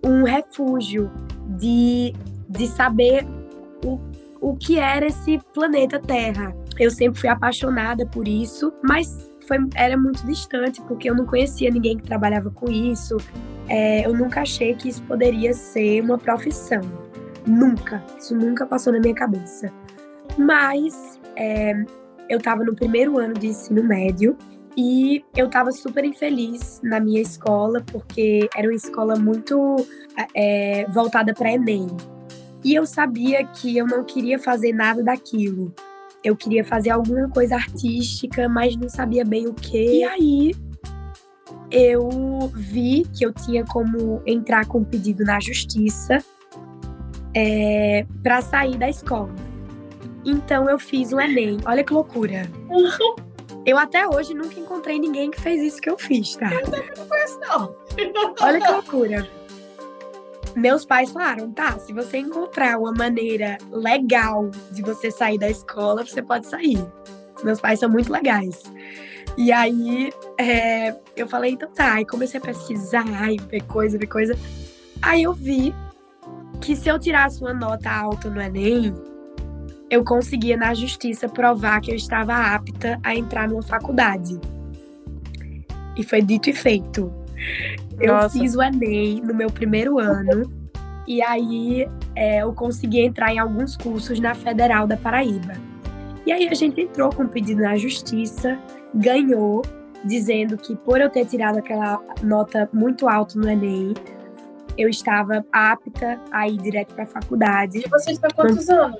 S3: um refúgio de, de saber o, que era esse planeta Terra. Eu sempre fui apaixonada por isso, mas foi, era muito distante, porque eu não conhecia ninguém que trabalhava com isso. É, eu nunca achei que isso poderia ser uma profissão. Nunca. Isso nunca passou na minha cabeça. Mas é, eu estava no primeiro ano de ensino médio e eu estava super infeliz na minha escola, porque era uma escola muito é, voltada para Enem. E eu sabia que eu não queria fazer nada daquilo. Eu queria fazer alguma coisa artística, mas não sabia bem o que. E aí eu vi que eu tinha como entrar com um pedido na justiça é, para sair da escola. Então eu fiz o Enem. Olha que loucura. Eu até hoje nunca encontrei ninguém que fez isso que eu fiz, tá?
S8: Eu também não conheço, não.
S3: Olha que loucura meus pais falaram, tá, se você encontrar uma maneira legal de você sair da escola, você pode sair. Meus pais são muito legais. E aí é, eu falei, então tá. Aí comecei a pesquisar e ver coisa, ver coisa. Aí eu vi que se eu tirasse uma nota alta no Enem, eu conseguia na justiça provar que eu estava apta a entrar numa faculdade. E foi dito e feito. Eu Nossa. fiz o Enem no meu primeiro ano. e aí é, eu consegui entrar em alguns cursos na Federal da Paraíba. E aí a gente entrou com um pedido na justiça, ganhou, dizendo que por eu ter tirado aquela nota muito alta no Enem, eu estava apta a ir direto para a faculdade.
S8: E você está quantos anos?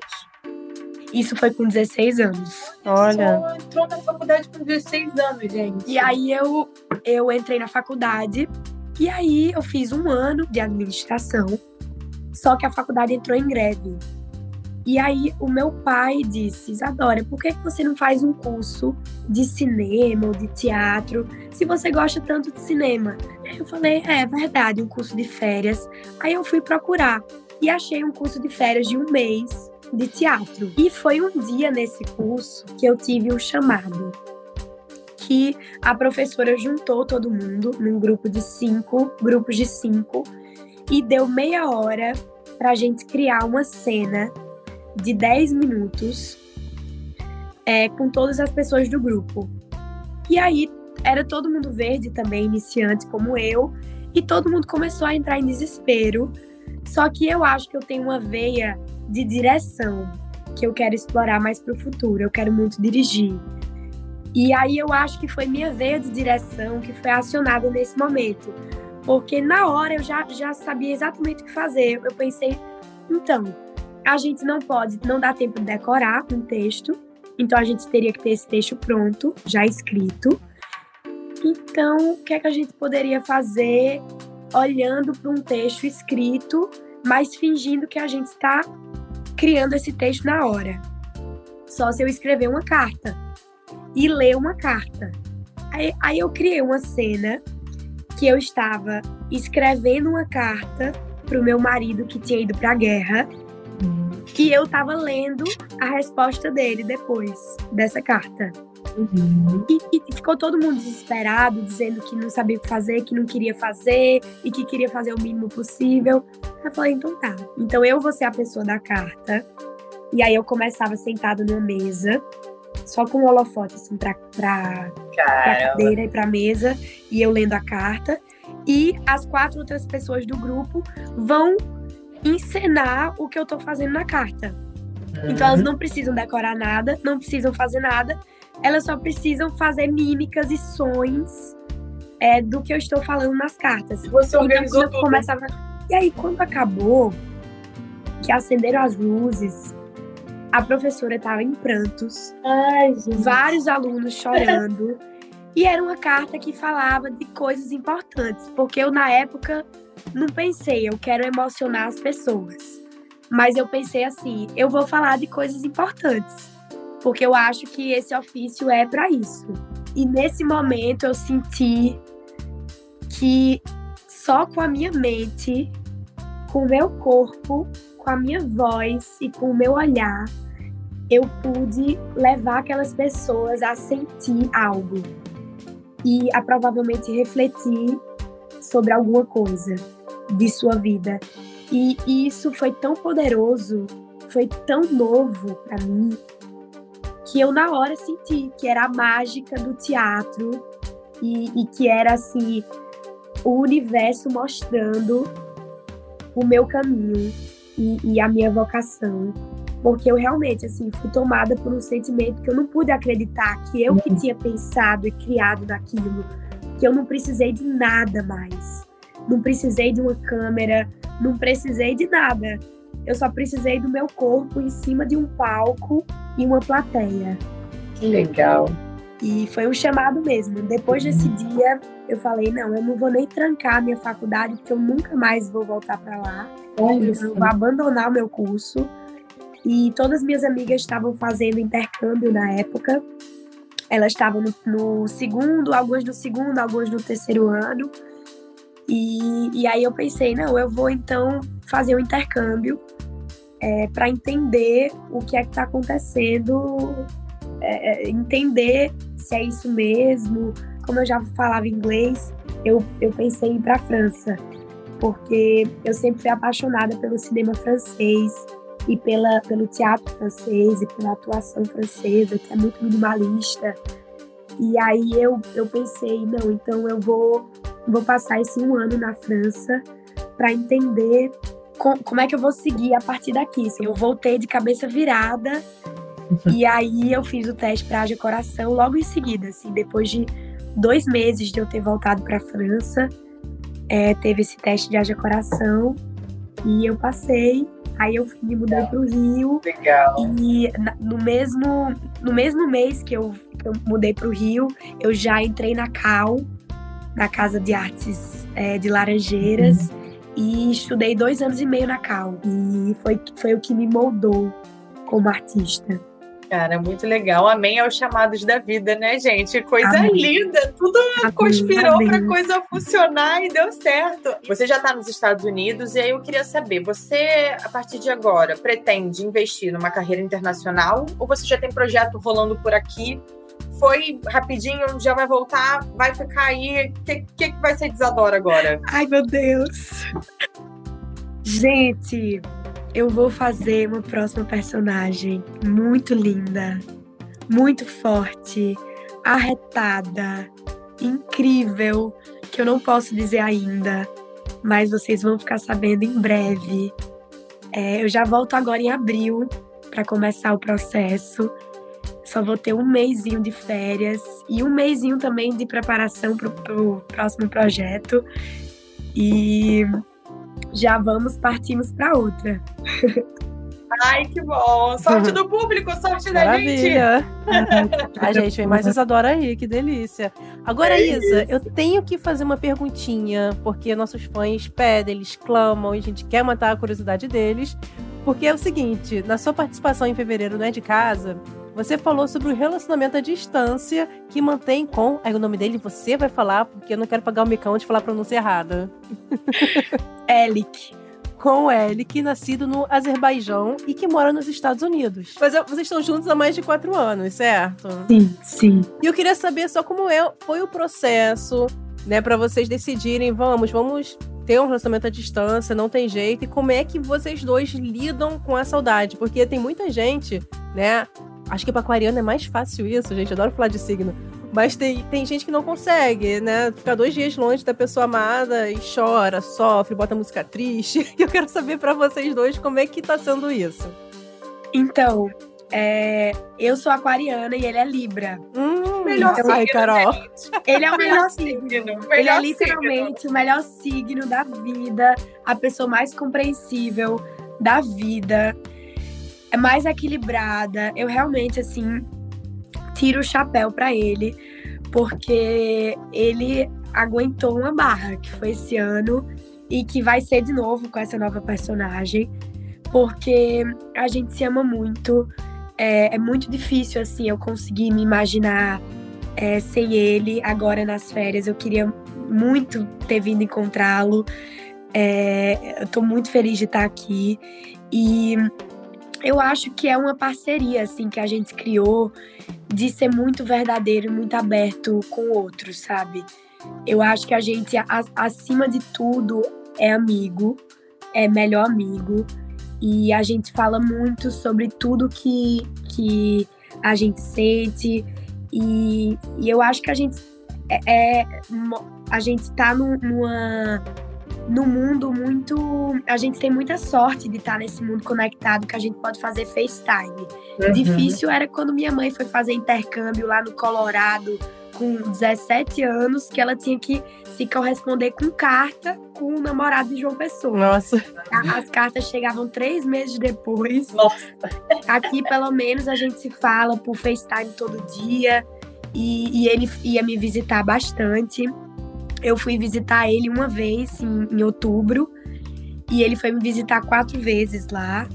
S3: Isso foi com 16 anos.
S8: Olha. Só entrou na faculdade com 16 anos, gente.
S3: E aí eu, eu entrei na faculdade e aí eu fiz um ano de administração, só que a faculdade entrou em greve. E aí o meu pai disse, Isadora, por que você não faz um curso de cinema ou de teatro, se você gosta tanto de cinema? Eu falei, é verdade, um curso de férias. Aí eu fui procurar e achei um curso de férias de um mês de teatro. E foi um dia nesse curso que eu tive um chamado que a professora juntou todo mundo num grupo de cinco, grupos de cinco, e deu meia hora para a gente criar uma cena de 10 minutos é, com todas as pessoas do grupo. E aí era todo mundo verde também, iniciante como eu, e todo mundo começou a entrar em desespero. Só que eu acho que eu tenho uma veia de direção que eu quero explorar mais para o futuro. Eu quero muito dirigir. E aí eu acho que foi minha veia de direção que foi acionada nesse momento. Porque na hora eu já, já sabia exatamente o que fazer. Eu pensei, então, a gente não pode, não dá tempo de decorar um texto. Então a gente teria que ter esse texto pronto, já escrito. Então, o que é que a gente poderia fazer olhando para um texto escrito, mas fingindo que a gente está criando esse texto na hora? Só se eu escrever uma carta e ler uma carta. Aí, aí eu criei uma cena que eu estava escrevendo uma carta para o meu marido que tinha ido para a guerra. E eu tava lendo a resposta dele depois dessa carta.
S8: Uhum.
S3: E, e, ficou todo mundo desesperado, dizendo que não sabia o que fazer, que não queria fazer e que queria fazer o mínimo possível. Eu falei, então tá. Então eu vou ser a pessoa da carta. E aí eu começava sentada numa mesa, só com o holofote, assim, pra, pra, pra cadeira e pra mesa, e eu lendo a carta. E as quatro outras pessoas do grupo vão encenar o que eu tô fazendo na carta. Então elas não precisam decorar nada, não precisam fazer nada, elas só precisam fazer mímicas e sons é, do que eu estou falando nas cartas.
S8: Você organizou
S3: então, quando começava... E aí, quando acabou, que acenderam as luzes, a professora estava em prantos,
S8: Ai,
S3: vários alunos chorando. e era uma carta que falava de coisas importantes, porque eu, na época, não pensei, eu quero emocionar as pessoas. Mas eu pensei assim, eu vou falar de coisas importantes, porque eu acho que esse ofício é para isso. E nesse momento eu senti que só com a minha mente, com o meu corpo, com a minha voz e com o meu olhar, eu pude levar aquelas pessoas a sentir algo e a provavelmente refletir sobre alguma coisa de sua vida. E, isso foi tão poderoso, foi tão novo para mim, que eu na hora senti que era a mágica do teatro e, e que era assim o universo mostrando o meu caminho e, e a minha vocação porque eu realmente assim fui tomada por um sentimento que eu não pude acreditar que eu que tinha pensado e criado naquilo, que eu não precisei de nada mais. Não precisei de uma câmera, não precisei de nada. Eu só precisei do meu corpo em cima de um palco e uma plateia.
S8: Que legal.
S3: E foi um chamado mesmo. Depois desse dia, eu falei: não, eu não vou nem trancar a minha faculdade, porque eu nunca mais vou voltar para lá.
S8: Olha
S3: eu vou abandonar o meu curso. E todas minhas amigas estavam fazendo intercâmbio na época. Elas estavam no, no segundo, algumas no segundo, algumas no terceiro ano. E, e aí eu pensei, não, eu vou então fazer o um intercâmbio é, para entender o que é que está acontecendo, é, entender se é isso mesmo. Como eu já falava inglês, eu, eu pensei em ir para a França, porque eu sempre fui apaixonada pelo cinema francês e pela, pelo teatro francês e pela atuação francesa, que é muito minimalista. E aí eu, eu pensei, não, então eu vou, vou passar esse um ano na França para entender com, como é que eu vou seguir a partir daqui. Assim, eu voltei de cabeça virada e aí eu fiz o teste para Haja Coração logo em seguida, assim, depois de dois meses de eu ter voltado para a França, é, teve esse teste de Haja Coração e eu passei Aí eu me mudei para o Rio.
S8: Legal.
S3: E no mesmo, no mesmo mês que eu, que eu mudei para o Rio, eu já entrei na CAL, na Casa de Artes é, de Laranjeiras, uhum. e estudei dois anos e meio na CAL. E foi, foi o que me moldou como artista.
S8: Cara, muito legal. Amém aos chamados da vida, né, gente? Coisa Amém. linda. Tudo Amém. conspirou para coisa funcionar e deu certo. Você já está nos Estados Unidos e aí eu queria saber, você a partir de agora pretende investir numa carreira internacional ou você já tem projeto rolando por aqui? Foi rapidinho, já vai voltar, vai ficar aí. O que, que, que vai ser Desadora agora?
S3: Ai, meu Deus. Gente, eu vou fazer uma próxima personagem muito linda, muito forte, arretada, incrível, que eu não posso dizer ainda, mas vocês vão ficar sabendo em breve. É, eu já volto agora em abril para começar o processo. Só vou ter um mêsinho de férias e um mêsinho também de preparação para o próximo projeto. E já vamos, partimos para outra.
S8: Ai, que bom! Sorte do público, sorte da gente!
S2: A gente, vem mais Isadora aí, que delícia. Agora, é Isa, isso. eu tenho que fazer uma perguntinha, porque nossos fãs pedem, eles clamam, e a gente quer matar a curiosidade deles. Porque é o seguinte, na sua participação em fevereiro não é de casa, você falou sobre o relacionamento à distância que mantém com. Aí o nome dele você vai falar, porque eu não quero pagar o micão de falar a pronúncia errada.
S3: Elic.
S2: com Elik, nascido no Azerbaijão e que mora nos Estados Unidos. Mas vocês estão juntos há mais de quatro anos, certo?
S3: Sim, sim.
S2: E eu queria saber só como é, foi o processo, né, para vocês decidirem, vamos, vamos ter um relacionamento à distância, não tem jeito, e como é que vocês dois lidam com a saudade? Porque tem muita gente, né? Acho que para aquariano é mais fácil isso, gente. Adoro falar de signo. Mas tem, tem gente que não consegue, né? Ficar dois dias longe da pessoa amada e chora, sofre, bota música triste. E eu quero saber para vocês dois como é que tá sendo isso.
S3: Então, é, eu sou aquariana e ele é Libra.
S2: Hum,
S8: Melhor
S3: Então,
S8: signo,
S2: ai, Carol.
S3: Ele é o melhor
S8: Melhor
S3: signo.
S8: signo.
S3: Ele
S8: Melhor
S3: é literalmente o melhor signo da vida, a pessoa mais compreensível da vida, é mais equilibrada. Eu realmente, assim, tiro o chapéu pra ele, porque ele aguentou uma barra, que foi esse ano, e que vai ser de novo com essa nova personagem, porque a gente se ama muito. É, é muito difícil, assim, eu conseguir me imaginar é, sem ele agora nas férias. Eu queria muito ter vindo encontrá-lo. É, eu tô muito feliz de estar aqui. E eu acho que é uma parceria, assim, que a gente criou de ser muito verdadeiro muito aberto com outros, sabe? Eu acho que a gente, acima de tudo, é amigo, é melhor amigo. E a gente fala muito sobre tudo que, que a gente sente. E, e eu acho que a gente é, é- a gente tá num- numa no mundo muito. A gente tem muita sorte de estar nesse mundo conectado que a gente pode fazer FaceTime.
S8: Uhum.
S3: Difícil era quando minha mãe foi fazer intercâmbio lá no Colorado com 17 anos, que ela tinha que se corresponder com carta com o namorado de João Pessoa.
S2: Nossa.
S3: A- As cartas chegavam três meses depois.
S8: Nossa.
S3: Aqui, pelo menos, a gente se fala por FaceTime todo dia. E, e ele ia me visitar bastante. Eu fui visitar ele uma vez, em, em outubro. E ele foi me visitar quatro vezes lá.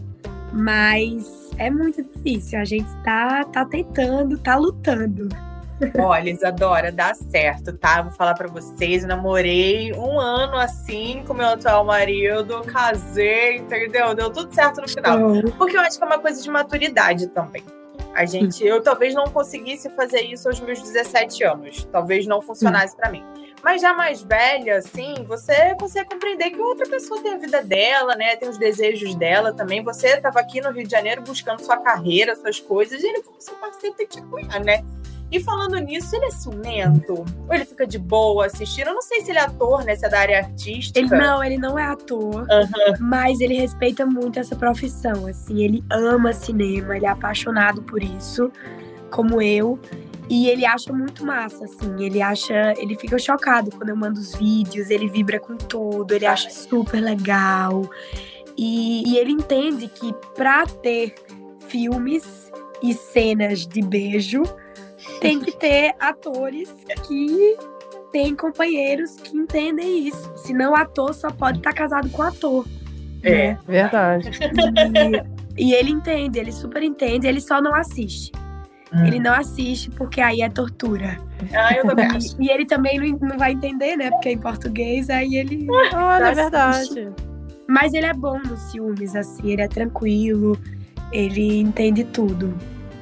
S3: Mas é muito difícil. A gente tá, tá tentando, tá lutando.
S8: Olha, Isadora, dá certo, tá? Vou falar pra vocês, eu namorei um ano assim com meu atual marido, casei, entendeu? Deu tudo certo no final. Porque eu acho que é uma coisa de maturidade também. A gente, eu talvez não conseguisse fazer isso aos meus 17 anos. Talvez não funcionasse pra mim. Mas já mais velha, assim, você consegue compreender que outra pessoa tem a vida dela, né? Tem os desejos dela também. Você estava aqui no Rio de Janeiro buscando sua carreira, suas coisas, e ele, como seu parceiro, tem que te apoiar, né? E falando nisso, ele é ciumento? Ou ele fica de boa assistindo? Eu não sei se ele é ator, né? Se é da área artística.
S3: Ele não, ele não é ator,
S8: Aham.
S3: mas ele respeita muito essa profissão. Assim, ele ama cinema, ele é apaixonado por isso, como eu. E ele acha muito massa, assim. Ele acha. Ele fica chocado quando eu mando os vídeos, ele vibra com tudo, ele acha super legal. E, e ele entende que pra ter filmes e cenas de beijo, tem que ter atores que têm companheiros que entendem isso. Senão, ator só pode estar casado com ator.
S8: É.
S2: Verdade.
S3: E, e ele entende, ele super entende, ele só não assiste.
S8: Hum.
S3: Ele não assiste porque aí é tortura.
S8: Ah, eu também acho.
S3: E, ele também não, não vai entender, né? Porque é em português, aí ele.
S2: Olha, é verdade.
S3: Mas ele é bom nos ciúmes, assim, ele é tranquilo, ele entende tudo.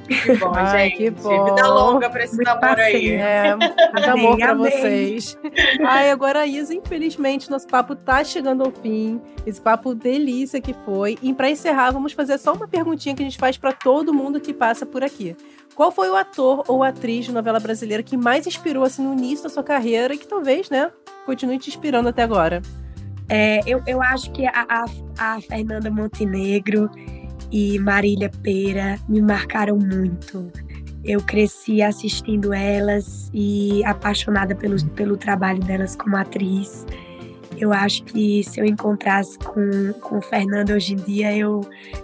S8: Que bom,
S2: Ai,
S8: gente.
S2: que bom.
S8: Vida longa pra esse
S3: Muito
S8: namoro aí.
S3: parceiro.
S2: É, muito amor pra
S3: amém.
S2: vocês. Ai, agora, Isa, infelizmente, nosso papo tá chegando ao fim. Esse papo delícia que foi. E pra encerrar, vamos fazer só uma perguntinha que a gente faz pra todo mundo que passa por aqui. Qual foi o ator ou atriz de novela brasileira que mais inspirou, assim, no início da sua carreira e que talvez, né, continue te inspirando até agora?
S3: É, eu, eu acho que a, a, a Fernanda Montenegro e Marília Pera me marcaram muito. Eu cresci assistindo elas e apaixonada pelo, pelo trabalho delas como atriz. Eu acho que se eu encontrasse com, com Fernanda hoje em dia, eu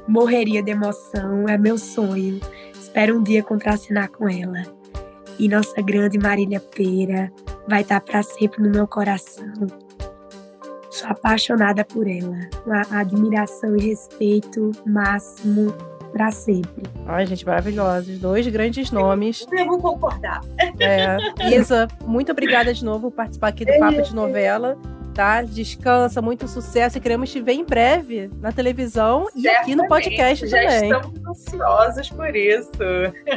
S3: morreria de emoção. É meu sonho. Espero um dia contracenar com ela. E nossa grande Marília Pera vai estar para sempre no meu coração. Sou apaixonada por ela. Uma admiração e respeito máximo para sempre.
S2: Ai, gente, maravilhosos. Dois grandes nomes.
S8: Eu vou concordar.
S2: É, Isa, muito obrigada de novo por participar aqui do Papo de Novela. tá? Descansa, muito sucesso e queremos te ver em breve na televisão Certamente. e aqui no podcast
S8: Já
S2: também.
S8: Já estamos ansiosos por isso.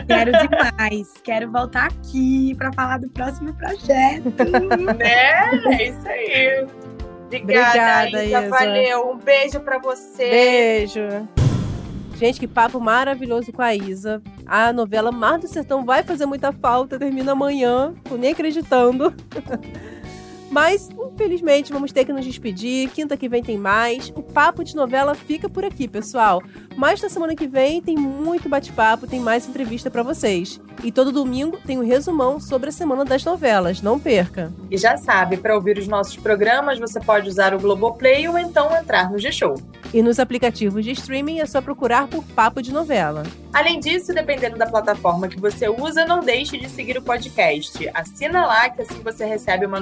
S3: Quero demais. Quero voltar aqui para falar do próximo projeto.
S8: né? É isso aí. Obrigada, Obrigada Isa. Isa. Valeu. Um beijo para você.
S2: Beijo. Gente, que papo maravilhoso com a Isa. A novela Mar do Sertão vai fazer muita falta, termina amanhã, tô nem acreditando. Mas, infelizmente, vamos ter que nos despedir. Quinta que vem tem mais. O papo de novela fica por aqui, pessoal. Mas na semana que vem tem muito bate-papo, tem mais entrevista para vocês. E todo domingo tem um resumão sobre a semana das novelas. Não perca.
S8: E já sabe, para ouvir os nossos programas, você pode usar o Globoplay ou então entrar no G-Show.
S2: E nos aplicativos de streaming é só procurar por Papo de Novela.
S8: Além disso, dependendo da plataforma que você usa, não deixe de seguir o podcast. Assina lá que assim você recebe uma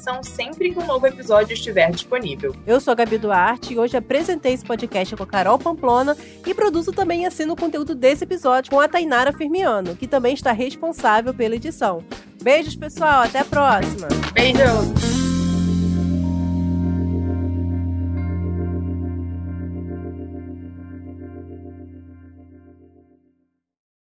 S8: notificação sempre que um novo episódio estiver disponível.
S2: Eu sou a Gabi Duarte e hoje apresentei esse podcast com a Carol Pamplona e produzo também e assino o conteúdo desse episódio com a Tainara Firmiano, que também está responsável pela edição. Beijos, pessoal. Até a próxima.
S8: Beijos.